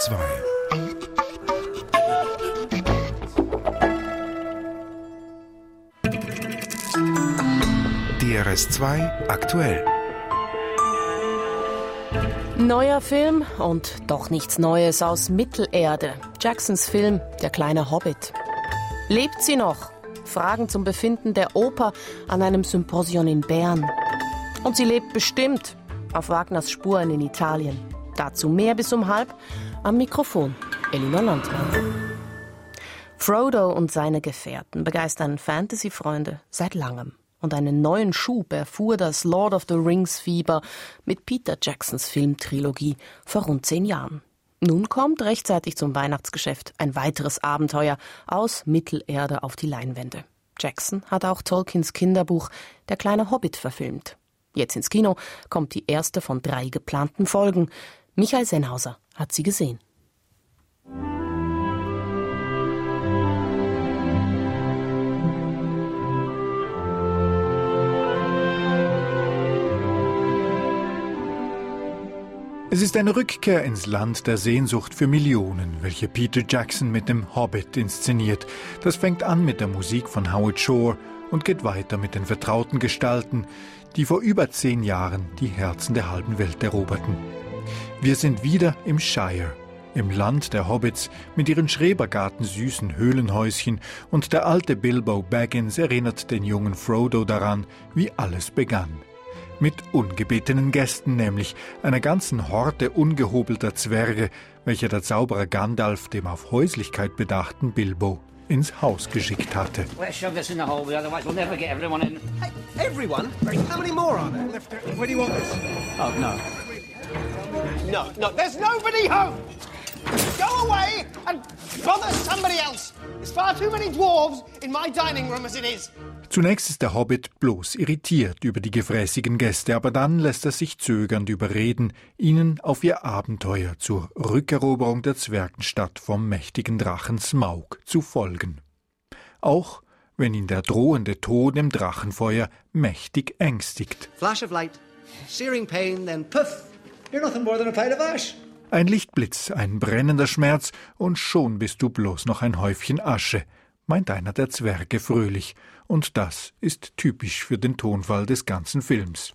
DRS2. DRS2 aktuell. Neuer Film und doch nichts Neues aus Mittelerde. Jacksons Film Der kleine Hobbit. Lebt sie noch? Fragen zum Befinden der Oper an einem Symposion in Bern. Und sie lebt bestimmt auf Wagners Spuren in Italien. Dazu mehr bis um halb am Mikrofon Elina Landmann. Frodo und seine Gefährten begeistern Fantasy-Freunde seit langem. Und einen neuen Schub erfuhr das Lord of the Rings Fieber mit Peter Jacksons Filmtrilogie vor rund zehn Jahren. Nun kommt rechtzeitig zum Weihnachtsgeschäft ein weiteres Abenteuer aus Mittelerde auf die Leinwände. Jackson hat auch Tolkiens Kinderbuch Der kleine Hobbit verfilmt. Jetzt ins Kino kommt die erste von drei geplanten Folgen. Michael Sennhauser hat sie gesehen. Es ist eine Rückkehr ins Land der Sehnsucht für Millionen, welche Peter Jackson mit dem Hobbit inszeniert. Das fängt an mit der Musik von Howard Shore und geht weiter mit den vertrauten Gestalten, die vor über zehn Jahren die Herzen der halben Welt eroberten. Wir sind wieder im Shire, im Land der Hobbits mit ihren Schrebergarten süßen Höhlenhäuschen und der alte Bilbo Baggins erinnert den jungen Frodo daran, wie alles begann mit ungebetenen Gästen, nämlich einer ganzen Horde ungehobelter Zwerge, welche der Zauberer Gandalf dem auf Häuslichkeit bedachten Bilbo ins Haus geschickt hatte. Hey, everyone? How many more are there? Where do you want this? Oh, no. No, no, there's nobody home! Go away and bother somebody else! There's far too many dwarves in my dining room as it is. Zunächst ist der Hobbit bloß irritiert über die gefräßigen Gäste, aber dann lässt er sich zögernd überreden, ihnen auf ihr Abenteuer zur Rückeroberung der Zwergenstadt vom mächtigen Drachen Smaug zu folgen. Auch wenn ihn der drohende Tod im Drachenfeuer mächtig ängstigt. Flash of light, searing pain, then puff, Ein Lichtblitz, ein brennender Schmerz, und schon bist du bloß noch ein Häufchen Asche, meint einer der Zwerge fröhlich, und das ist typisch für den Tonfall des ganzen Films.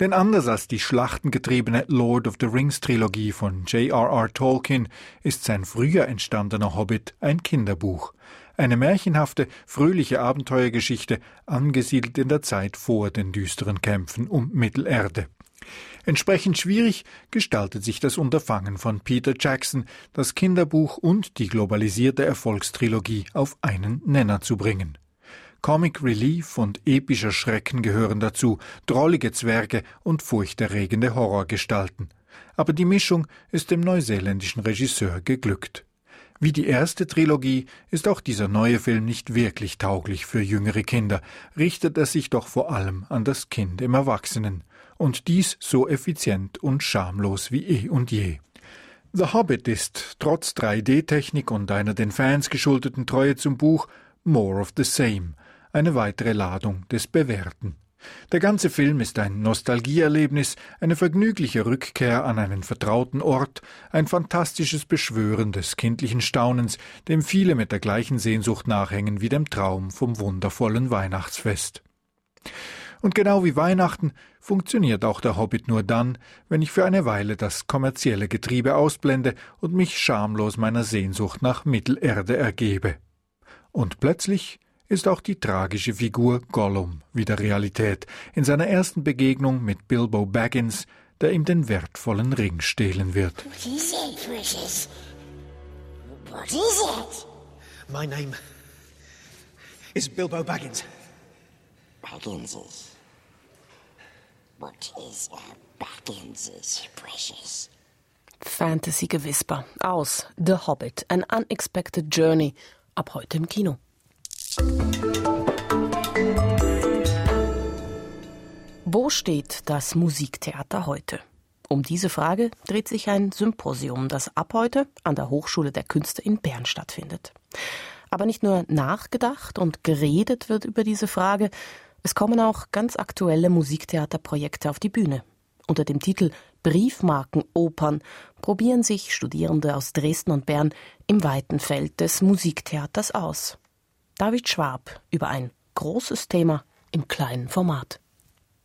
Denn anders als die schlachtengetriebene Lord of the Rings Trilogie von J.R.R. Tolkien ist sein früher entstandener Hobbit ein Kinderbuch, eine märchenhafte, fröhliche Abenteuergeschichte, angesiedelt in der Zeit vor den düsteren Kämpfen um Mittelerde. Entsprechend schwierig gestaltet sich das Unterfangen von Peter Jackson, das Kinderbuch und die globalisierte Erfolgstrilogie auf einen Nenner zu bringen. Comic Relief und epischer Schrecken gehören dazu, drollige Zwerge und furchterregende Horrorgestalten. Aber die Mischung ist dem neuseeländischen Regisseur geglückt. Wie die erste Trilogie ist auch dieser neue Film nicht wirklich tauglich für jüngere Kinder, richtet er sich doch vor allem an das Kind im Erwachsenen. Und dies so effizient und schamlos wie eh und je. The Hobbit ist, trotz 3D-Technik und einer den Fans geschuldeten Treue zum Buch, more of the same – eine weitere Ladung des Bewährten. Der ganze Film ist ein Nostalgieerlebnis, eine vergnügliche Rückkehr an einen vertrauten Ort, ein fantastisches Beschwören des kindlichen Staunens, dem viele mit der gleichen Sehnsucht nachhängen wie dem Traum vom wundervollen Weihnachtsfest. Und genau wie Weihnachten funktioniert auch der Hobbit nur dann, wenn ich für eine Weile das kommerzielle Getriebe ausblende und mich schamlos meiner Sehnsucht nach Mittelerde ergebe. Und plötzlich ist auch die tragische Figur Gollum wieder Realität in seiner ersten Begegnung mit Bilbo Baggins, der ihm den wertvollen Ring stehlen wird. What is it, precious? What is it? My name is Bilbo Baggins. Bagginses. What is a Bagginses, precious? Fantasy-Gewisper aus The Hobbit, An Unexpected Journey, ab heute im Kino. Wo steht das Musiktheater heute? Um diese Frage dreht sich ein Symposium, das ab heute an der Hochschule der Künste in Bern stattfindet. Aber nicht nur nachgedacht und geredet wird über diese Frage, es kommen auch ganz aktuelle Musiktheaterprojekte auf die Bühne. Unter dem Titel Briefmarkenopern probieren sich Studierende aus Dresden und Bern im weiten Feld des Musiktheaters aus. David Schwab über ein großes Thema im kleinen Format.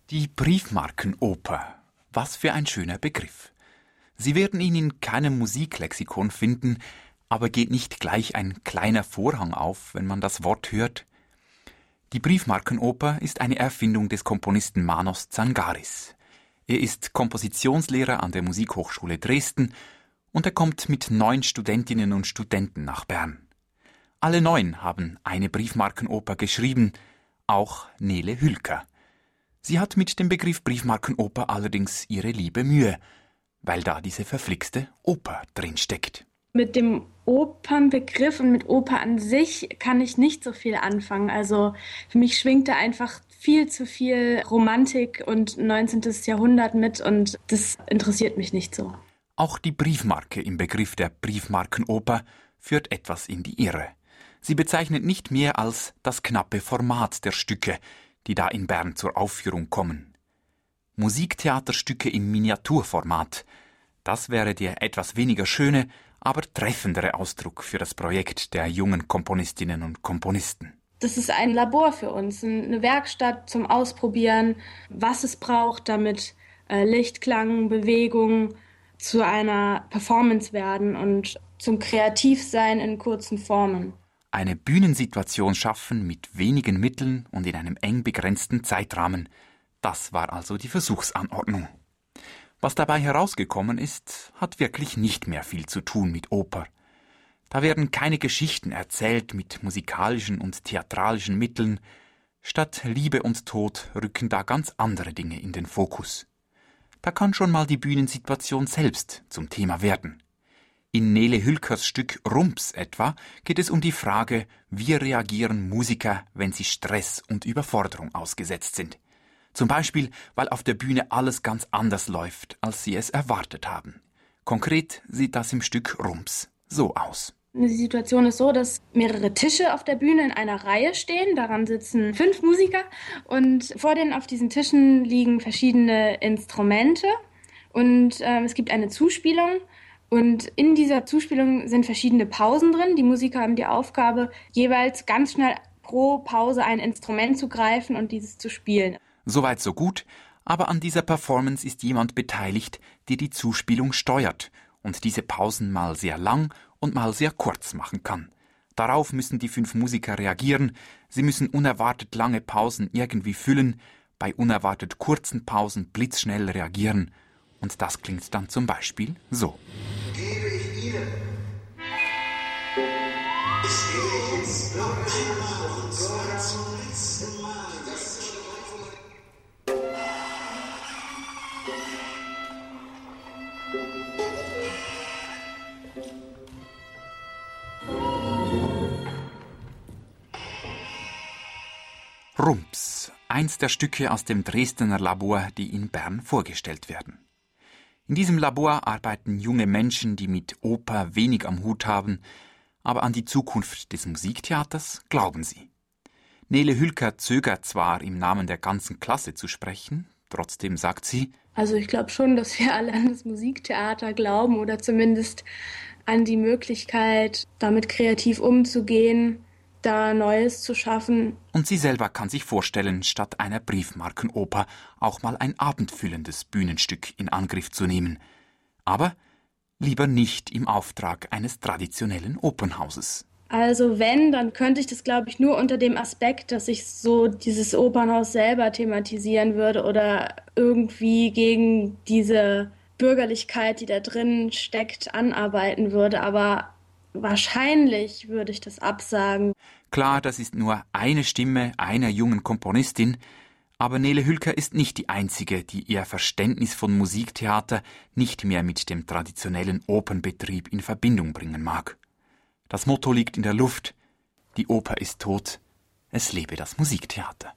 Die Briefmarkenoper. Was für ein schöner Begriff. Sie werden ihn in keinem Musiklexikon finden, aber geht nicht gleich ein kleiner Vorhang auf, wenn man das Wort hört? Die Briefmarkenoper ist eine Erfindung des Komponisten Manos Zangaris. Er ist Kompositionslehrer an der Musikhochschule Dresden und er kommt mit neun Studentinnen und Studenten nach Bern. Alle neun haben eine Briefmarkenoper geschrieben, auch Nele Hülker. Sie hat mit dem Begriff Briefmarkenoper allerdings ihre liebe Mühe, weil da diese verflixte Oper drin steckt. Mit dem Opernbegriff und mit Oper an sich kann ich nicht so viel anfangen. Also für mich schwingt da einfach viel zu viel Romantik und 19. Jahrhundert mit und das interessiert mich nicht so. Auch die Briefmarke im Begriff der Briefmarkenoper führt etwas in die Irre. Sie bezeichnet nicht mehr als das knappe Format der Stücke, die da in Bern zur Aufführung kommen. Musiktheaterstücke im Miniaturformat, das wäre der etwas weniger schöne, aber treffendere Ausdruck für das Projekt der jungen Komponistinnen und Komponisten. Das ist ein Labor für uns, eine Werkstatt zum Ausprobieren, was es braucht, damit äh, Licht, Klang, Bewegung zu einer Performance werden und zum Kreativsein in kurzen Formen. Eine Bühnensituation schaffen mit wenigen Mitteln und in einem eng begrenzten Zeitrahmen. Das war also die Versuchsanordnung. Was dabei herausgekommen ist, hat wirklich nicht mehr viel zu tun mit Oper. Da werden keine Geschichten erzählt mit musikalischen und theatralischen Mitteln, statt Liebe und Tod rücken da ganz andere Dinge in den Fokus. Da kann schon mal die Bühnensituation selbst zum Thema werden. In Nele Hülkers Stück Rumps etwa geht es um die Frage, wie reagieren Musiker, wenn sie Stress und Überforderung ausgesetzt sind. Zum Beispiel, weil auf der Bühne alles ganz anders läuft, als sie es erwartet haben. Konkret sieht das im Stück Rums so aus. Die Situation ist so, dass mehrere Tische auf der Bühne in einer Reihe stehen. Daran sitzen fünf Musiker und vor denen auf diesen Tischen liegen verschiedene Instrumente und äh, es gibt eine Zuspielung. Und in dieser Zuspielung sind verschiedene Pausen drin. Die Musiker haben die Aufgabe, jeweils ganz schnell pro Pause ein Instrument zu greifen und dieses zu spielen. Soweit so gut, aber an dieser Performance ist jemand beteiligt, der die Zuspielung steuert und diese Pausen mal sehr lang und mal sehr kurz machen kann. Darauf müssen die fünf Musiker reagieren, sie müssen unerwartet lange Pausen irgendwie füllen, bei unerwartet kurzen Pausen blitzschnell reagieren, und das klingt dann zum Beispiel so. Gebe ich Ihnen. Ich gebe jetzt noch einmal und zwar Rumps, eins der Stücke aus dem Dresdner Labor, die in Bern vorgestellt werden. In diesem Labor arbeiten junge Menschen, die mit Oper wenig am Hut haben, aber an die Zukunft des Musiktheaters glauben sie. Nele Hülker zögert zwar, im Namen der ganzen Klasse zu sprechen, trotzdem sagt sie, also ich glaube schon, dass wir alle an das Musiktheater glauben oder zumindest an die Möglichkeit, damit kreativ umzugehen, da Neues zu schaffen. Und sie selber kann sich vorstellen, statt einer Briefmarkenoper auch mal ein abendfüllendes Bühnenstück in Angriff zu nehmen. Aber lieber nicht im Auftrag eines traditionellen Opernhauses. Also wenn, dann könnte ich das, glaube ich, nur unter dem Aspekt, dass ich so dieses Opernhaus selber thematisieren würde oder irgendwie gegen diese Bürgerlichkeit, die da drin steckt, anarbeiten würde. Aber Wahrscheinlich würde ich das absagen. Klar, das ist nur eine Stimme einer jungen Komponistin, aber Nele Hülker ist nicht die einzige, die ihr Verständnis von Musiktheater nicht mehr mit dem traditionellen Opernbetrieb in Verbindung bringen mag. Das Motto liegt in der Luft: Die Oper ist tot, es lebe das Musiktheater.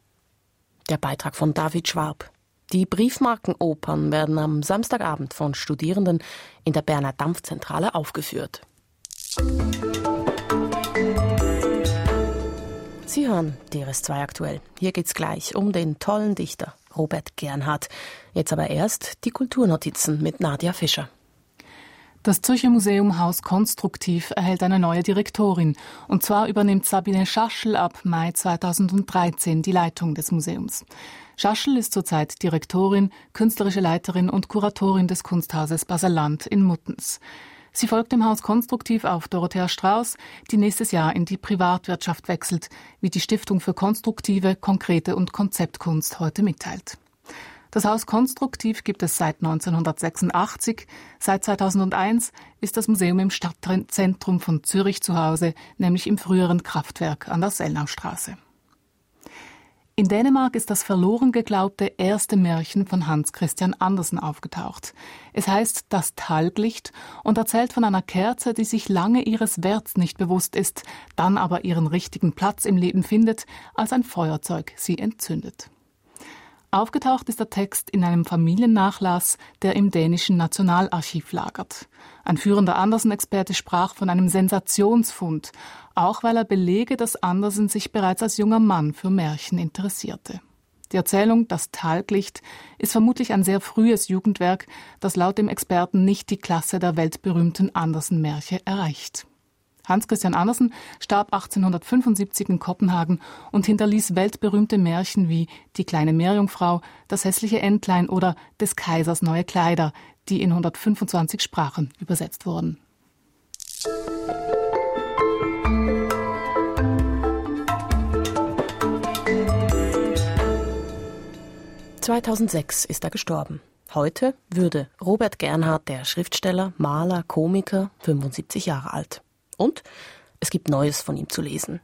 Der Beitrag von David Schwab. Die Briefmarkenopern werden am Samstagabend von Studierenden in der Berner Dampfzentrale aufgeführt. Sie hören DRS2 aktuell. Hier geht's gleich um den tollen Dichter Robert Gernhardt. Jetzt aber erst die Kulturnotizen mit Nadja Fischer. Das Zürcher Museum Haus Konstruktiv erhält eine neue Direktorin. Und zwar übernimmt Sabine Schaschel ab Mai 2013 die Leitung des Museums. Schaschel ist zurzeit Direktorin, künstlerische Leiterin und Kuratorin des Kunsthauses Baseland in Muttens. Sie folgt dem Haus konstruktiv auf Dorothea Strauß, die nächstes Jahr in die Privatwirtschaft wechselt, wie die Stiftung für konstruktive, konkrete und Konzeptkunst heute mitteilt. Das Haus Konstruktiv gibt es seit 1986. Seit 2001 ist das Museum im Stadtzentrum von Zürich zu Hause, nämlich im früheren Kraftwerk an der Sellnaustraße. In Dänemark ist das verloren geglaubte erste Märchen von Hans Christian Andersen aufgetaucht. Es heißt Das Talglicht und erzählt von einer Kerze, die sich lange ihres Werts nicht bewusst ist, dann aber ihren richtigen Platz im Leben findet, als ein Feuerzeug sie entzündet. Aufgetaucht ist der Text in einem Familiennachlass, der im dänischen Nationalarchiv lagert. Ein führender Andersen-Experte sprach von einem Sensationsfund, auch weil er belege, dass Andersen sich bereits als junger Mann für Märchen interessierte. Die Erzählung Das Talglicht ist vermutlich ein sehr frühes Jugendwerk, das laut dem Experten nicht die Klasse der weltberühmten Andersen-Märche erreicht. Hans Christian Andersen starb 1875 in Kopenhagen und hinterließ weltberühmte Märchen wie Die kleine Meerjungfrau, Das hässliche Entlein oder Des Kaisers neue Kleider, die in 125 Sprachen übersetzt wurden. 2006 ist er gestorben. Heute würde Robert Gernhardt, der Schriftsteller, Maler, Komiker, 75 Jahre alt. Und es gibt Neues von ihm zu lesen.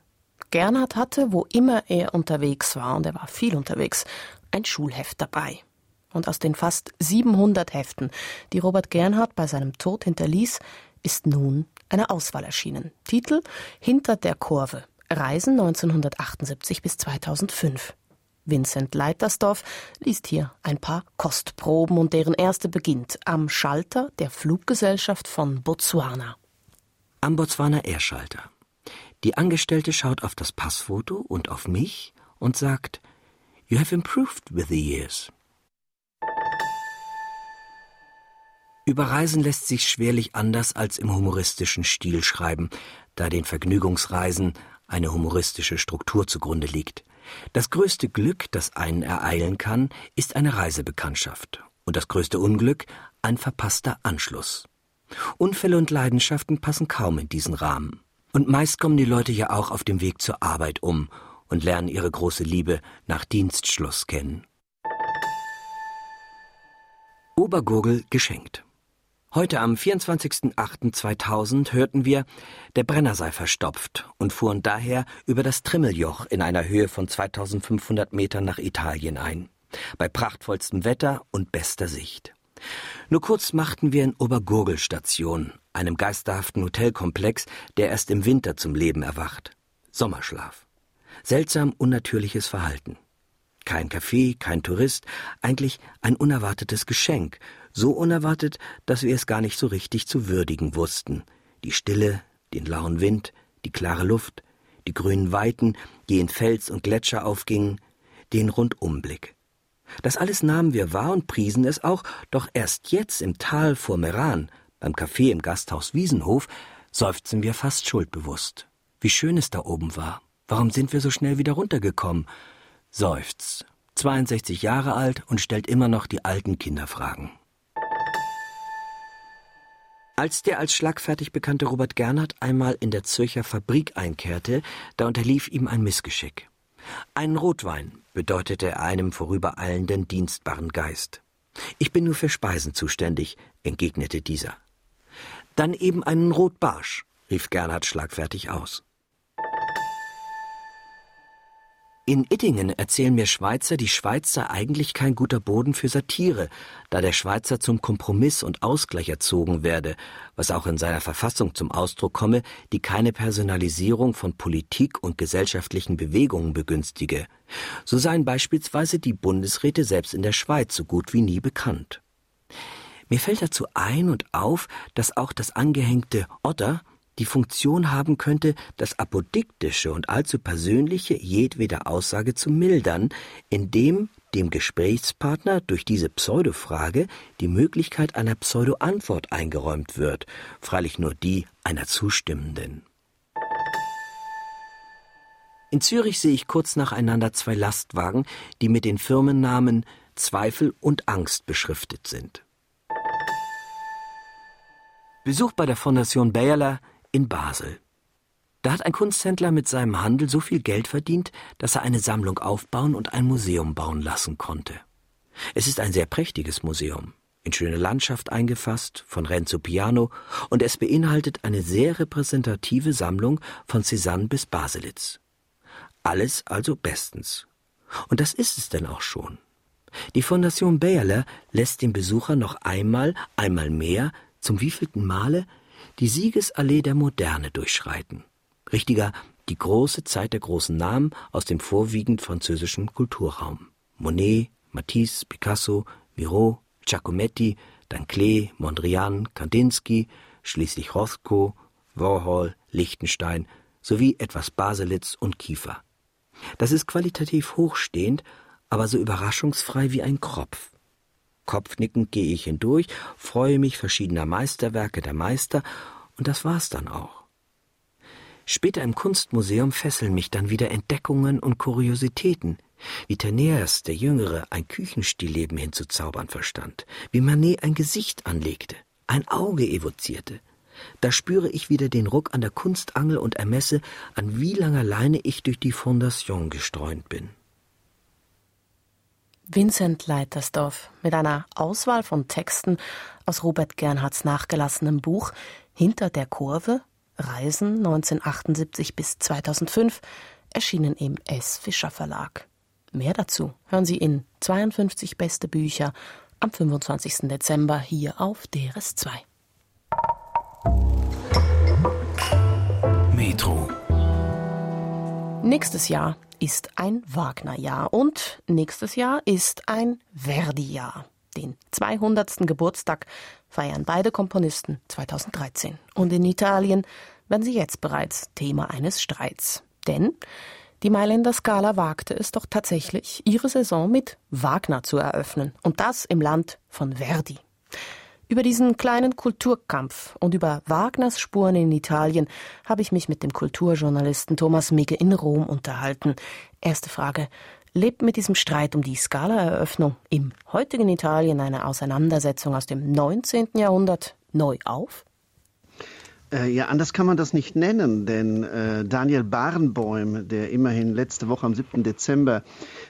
Gernhardt hatte, wo immer er unterwegs war, und er war viel unterwegs, ein Schulheft dabei. Und aus den fast 700 Heften, die Robert Gernhardt bei seinem Tod hinterließ, ist nun eine Auswahl erschienen. Titel Hinter der Kurve. Reisen 1978 bis 2005. Vincent Leitersdorf liest hier ein paar Kostproben und deren erste beginnt am Schalter der Fluggesellschaft von Botswana am Botswana Airschalter. Die Angestellte schaut auf das Passfoto und auf mich und sagt, You have improved with the years. Über Reisen lässt sich schwerlich anders als im humoristischen Stil schreiben, da den Vergnügungsreisen eine humoristische Struktur zugrunde liegt. Das größte Glück, das einen ereilen kann, ist eine Reisebekanntschaft und das größte Unglück ein verpasster Anschluss. Unfälle und Leidenschaften passen kaum in diesen Rahmen. Und meist kommen die Leute ja auch auf dem Weg zur Arbeit um und lernen ihre große Liebe nach Dienstschluss kennen. Obergurgel geschenkt. Heute am 24.08.2000 hörten wir, der Brenner sei verstopft und fuhren daher über das Trimmeljoch in einer Höhe von 2500 Metern nach Italien ein. Bei prachtvollstem Wetter und bester Sicht. Nur kurz machten wir in Obergurgel Station, einem geisterhaften Hotelkomplex, der erst im Winter zum Leben erwacht. Sommerschlaf. Seltsam unnatürliches Verhalten. Kein Café, kein Tourist, eigentlich ein unerwartetes Geschenk, so unerwartet, dass wir es gar nicht so richtig zu würdigen wussten. Die Stille, den lauen Wind, die klare Luft, die grünen Weiten, die in Fels und Gletscher aufgingen, den Rundumblick. Das alles nahmen wir wahr und priesen es auch, doch erst jetzt im Tal vor Meran, beim Café im Gasthaus Wiesenhof, seufzen wir fast schuldbewusst. Wie schön es da oben war. Warum sind wir so schnell wieder runtergekommen? Seufzt. 62 Jahre alt und stellt immer noch die alten Kinderfragen. Als der als schlagfertig bekannte Robert Gernhardt einmal in der Zürcher Fabrik einkehrte, da unterlief ihm ein Missgeschick. Ein Rotwein bedeutete er einem vorübereilenden dienstbaren Geist. Ich bin nur für Speisen zuständig, entgegnete dieser. Dann eben einen Rotbarsch, rief Gernhard schlagfertig aus. In Ittingen erzählen mir Schweizer, die Schweiz sei eigentlich kein guter Boden für Satire, da der Schweizer zum Kompromiss und Ausgleich erzogen werde, was auch in seiner Verfassung zum Ausdruck komme, die keine Personalisierung von Politik und gesellschaftlichen Bewegungen begünstige. So seien beispielsweise die Bundesräte selbst in der Schweiz so gut wie nie bekannt. Mir fällt dazu ein und auf, dass auch das angehängte Otter die Funktion haben könnte, das Apodiktische und allzu Persönliche jedweder Aussage zu mildern, indem dem Gesprächspartner durch diese Pseudofrage die Möglichkeit einer Pseudoantwort eingeräumt wird, freilich nur die einer Zustimmenden. In Zürich sehe ich kurz nacheinander zwei Lastwagen, die mit den Firmennamen Zweifel und Angst beschriftet sind. Besuch bei der Fondation Bayerler in Basel. Da hat ein Kunsthändler mit seinem Handel so viel Geld verdient, dass er eine Sammlung aufbauen und ein Museum bauen lassen konnte. Es ist ein sehr prächtiges Museum, in schöne Landschaft eingefasst, von Renzo Piano, und es beinhaltet eine sehr repräsentative Sammlung von Cézanne bis Baselitz. Alles also bestens. Und das ist es denn auch schon. Die Fondation Bayerler lässt den Besucher noch einmal, einmal mehr, zum wievielten Male, die Siegesallee der Moderne durchschreiten. Richtiger, die große Zeit der großen Namen aus dem vorwiegend französischen Kulturraum. Monet, Matisse, Picasso, Miro, Giacometti, Danclet, Mondrian, Kandinsky, schließlich Rothko, Warhol, Lichtenstein sowie etwas Baselitz und Kiefer. Das ist qualitativ hochstehend, aber so überraschungsfrei wie ein Kropf. Kopfnickend gehe ich hindurch, freue mich verschiedener Meisterwerke der Meister, und das war's dann auch. Später im Kunstmuseum fesseln mich dann wieder Entdeckungen und Kuriositäten, wie Teneas, der Jüngere, ein Küchenstillleben hinzuzaubern verstand, wie Manet ein Gesicht anlegte, ein Auge evozierte. Da spüre ich wieder den Ruck an der Kunstangel und ermesse, an wie langer Leine ich durch die Fondation gestreunt bin. Vincent Leitersdorf mit einer Auswahl von Texten aus Robert Gernhards nachgelassenem Buch Hinter der Kurve Reisen 1978 bis 2005 erschienen im S. Fischer Verlag. Mehr dazu hören Sie in 52 beste Bücher am 25. Dezember hier auf DRS2. Metro. Nächstes Jahr ist ein Wagner-Jahr und nächstes Jahr ist ein Verdi-Jahr. Den 200. Geburtstag feiern beide Komponisten 2013. Und in Italien werden sie jetzt bereits Thema eines Streits. Denn die Mailänder Scala wagte es doch tatsächlich, ihre Saison mit Wagner zu eröffnen. Und das im Land von Verdi. Über diesen kleinen Kulturkampf und über Wagners Spuren in Italien habe ich mich mit dem Kulturjournalisten Thomas Migge in Rom unterhalten. Erste Frage. Lebt mit diesem Streit um die Scala-Eröffnung im heutigen Italien eine Auseinandersetzung aus dem 19. Jahrhundert neu auf? Äh, ja, anders kann man das nicht nennen, denn äh, Daniel Barenbäum, der immerhin letzte Woche am 7. Dezember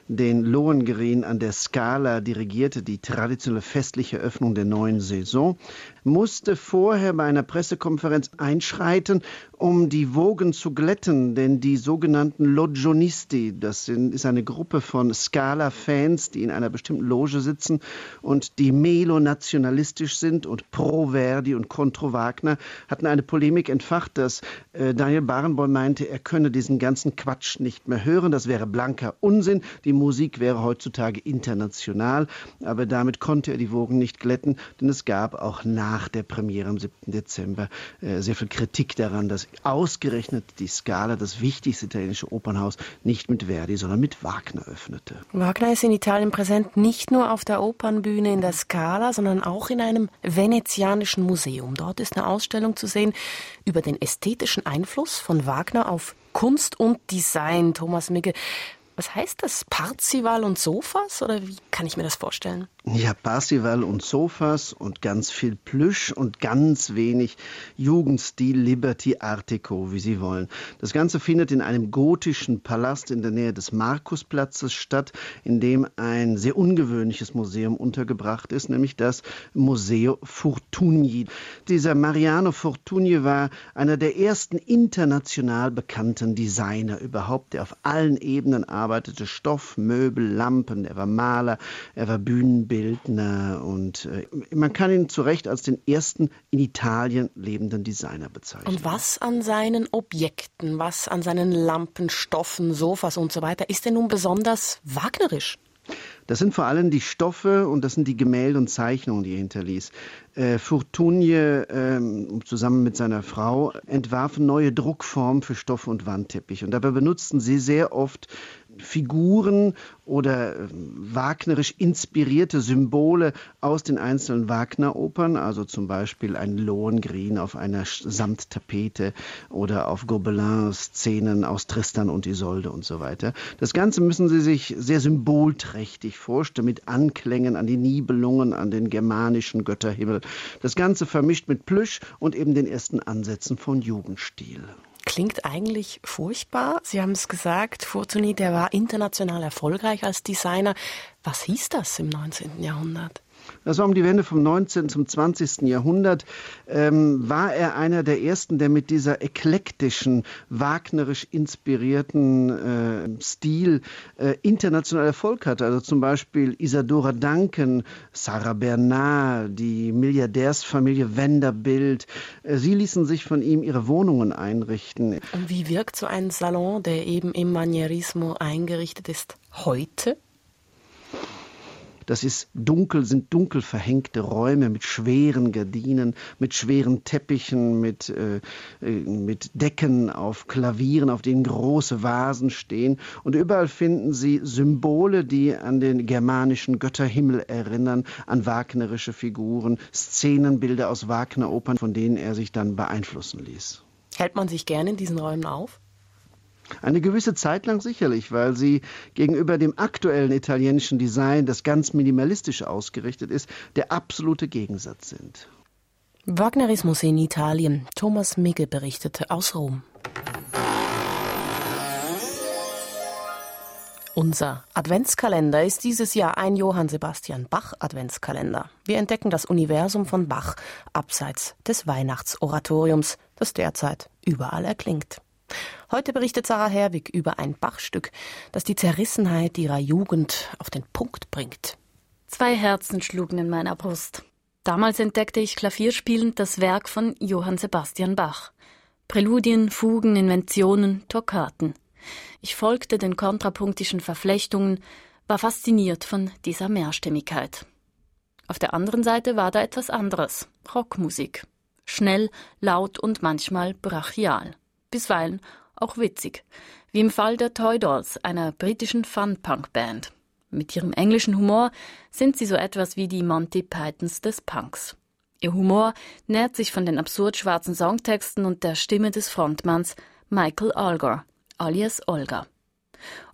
den Lohengrin an der Scala dirigierte, die traditionelle festliche Öffnung der neuen Saison, musste vorher bei einer Pressekonferenz einschreiten, um die Wogen zu glätten, denn die sogenannten Logionisti, das sind, ist eine Gruppe von Scala-Fans, die in einer bestimmten Loge sitzen und die melonationalistisch sind und pro Verdi und contro Wagner, hatten eine Polemik entfacht, dass äh, Daniel Barenboim meinte, er könne diesen ganzen Quatsch nicht mehr hören, das wäre blanker Unsinn, die Musik wäre heutzutage international, aber damit konnte er die Wogen nicht glätten, denn es gab auch nach der Premiere am 7. Dezember äh, sehr viel Kritik daran, dass ausgerechnet die Scala, das wichtigste italienische Opernhaus, nicht mit Verdi, sondern mit Wagner öffnete. Wagner ist in Italien präsent nicht nur auf der Opernbühne in der Scala, sondern auch in einem venezianischen Museum. Dort ist eine Ausstellung zu sehen über den ästhetischen Einfluss von Wagner auf Kunst und Design. Thomas Migge, was heißt das? Parzival und Sofas? Oder wie kann ich mir das vorstellen? Ja, Parzival und Sofas und ganz viel Plüsch und ganz wenig Jugendstil, Liberty Artico, wie Sie wollen. Das Ganze findet in einem gotischen Palast in der Nähe des Markusplatzes statt, in dem ein sehr ungewöhnliches Museum untergebracht ist, nämlich das Museo Fortuny. Dieser Mariano Fortuny war einer der ersten international bekannten Designer überhaupt, der auf allen Ebenen arbeitet arbeitete Stoff, Möbel, Lampen, er war Maler, er war Bühnenbildner und äh, man kann ihn zu Recht als den ersten in Italien lebenden Designer bezeichnen. Und was an seinen Objekten, was an seinen Lampen, Stoffen, Sofas und so weiter ist denn nun besonders wagnerisch? Das sind vor allem die Stoffe und das sind die Gemälde und Zeichnungen, die er hinterließ. Äh, Fortuny ähm, zusammen mit seiner Frau entwarfen neue Druckformen für Stoffe und Wandteppich. Und dabei benutzten sie sehr oft Figuren oder äh, wagnerisch inspirierte Symbole aus den einzelnen Wagner-Opern, also zum Beispiel ein Lohengrin auf einer Samttapete oder auf Gobelin-Szenen aus Tristan und Isolde und so weiter. Das Ganze müssen Sie sich sehr symbolträchtig vorstellen, mit Anklängen an die Nibelungen, an den germanischen Götterhimmel. Das Ganze vermischt mit Plüsch und eben den ersten Ansätzen von Jugendstil klingt eigentlich furchtbar. Sie haben es gesagt, Fortuny, der war international erfolgreich als Designer. Was hieß das im 19. Jahrhundert? Das war um die Wende vom 19. zum 20. Jahrhundert. Ähm, war er einer der ersten, der mit dieser eklektischen, wagnerisch inspirierten äh, Stil äh, international Erfolg hatte. Also zum Beispiel Isadora Duncan, Sarah Bernard, die Milliardärsfamilie Vanderbilt. Äh, sie ließen sich von ihm ihre Wohnungen einrichten. Und wie wirkt so ein Salon, der eben im Manierismo eingerichtet ist, heute? Das ist dunkel, sind dunkel verhängte Räume mit schweren Gardinen, mit schweren Teppichen, mit, äh, äh, mit Decken auf Klavieren, auf denen große Vasen stehen. Und überall finden Sie Symbole, die an den germanischen Götterhimmel erinnern, an wagnerische Figuren, Szenenbilder aus Wagner-Opern, von denen er sich dann beeinflussen ließ. Hält man sich gerne in diesen Räumen auf? Eine gewisse Zeit lang sicherlich, weil sie gegenüber dem aktuellen italienischen Design, das ganz minimalistisch ausgerichtet ist, der absolute Gegensatz sind. Wagnerismus in Italien. Thomas Migge berichtete aus Rom. Unser Adventskalender ist dieses Jahr ein Johann Sebastian Bach Adventskalender. Wir entdecken das Universum von Bach abseits des Weihnachtsoratoriums, das derzeit überall erklingt. Heute berichtet Sarah Herwig über ein Bachstück, das die Zerrissenheit ihrer Jugend auf den Punkt bringt. Zwei Herzen schlugen in meiner Brust. Damals entdeckte ich klavierspielend das Werk von Johann Sebastian Bach. Präludien, Fugen, Inventionen, Toccaten. Ich folgte den kontrapunktischen Verflechtungen, war fasziniert von dieser Mehrstimmigkeit. Auf der anderen Seite war da etwas anderes, Rockmusik. Schnell, laut und manchmal brachial bisweilen auch witzig, wie im Fall der Toy Dolls, einer britischen Fun-Punk-Band. Mit ihrem englischen Humor sind sie so etwas wie die Monty Pythons des Punks. Ihr Humor nährt sich von den absurd schwarzen Songtexten und der Stimme des Frontmanns Michael Alger, alias Olga.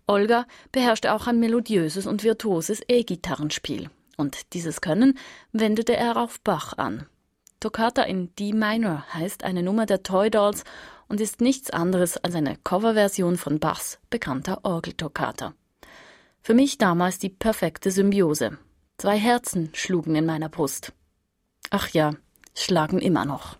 Olga beherrschte auch ein melodiöses und virtuoses E-Gitarrenspiel. Und dieses Können wendete er auf Bach an. Toccata in D Minor heißt eine Nummer der Toy Dolls und ist nichts anderes als eine Coverversion von Bachs bekannter Orgeltoccata. Für mich damals die perfekte Symbiose. Zwei Herzen schlugen in meiner Brust. Ach ja, schlagen immer noch.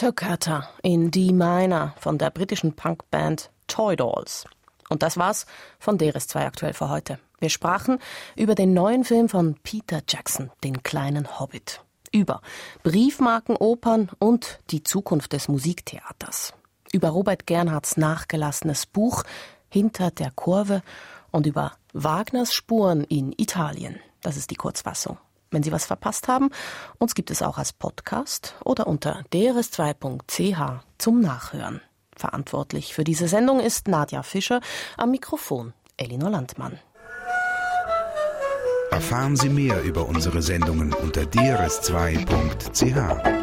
Toccata in D Minor von der britischen Punkband Toy Dolls. Und das war's von DRS2 aktuell für heute. Wir sprachen über den neuen Film von Peter Jackson, den kleinen Hobbit. Über Briefmarkenopern und die Zukunft des Musiktheaters. Über Robert Gernhardts nachgelassenes Buch Hinter der Kurve und über Wagners Spuren in Italien. Das ist die Kurzfassung. Wenn Sie was verpasst haben, uns gibt es auch als Podcast oder unter drs2.ch zum Nachhören. Verantwortlich für diese Sendung ist Nadja Fischer, am Mikrofon Elinor Landmann. Erfahren Sie mehr über unsere Sendungen unter drs2.ch.